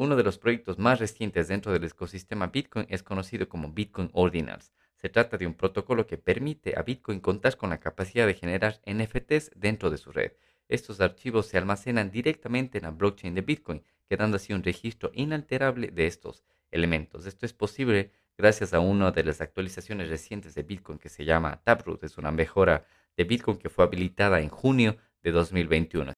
Uno de los proyectos más recientes dentro del ecosistema Bitcoin es conocido como Bitcoin Ordinals. Se trata de un protocolo que permite a Bitcoin contar con la capacidad de generar NFTs dentro de su red. Estos archivos se almacenan directamente en la blockchain de Bitcoin, quedando así un registro inalterable de estos elementos. Esto es posible gracias a una de las actualizaciones recientes de Bitcoin que se llama Taproot. Es una mejora de Bitcoin que fue habilitada en junio de 2021.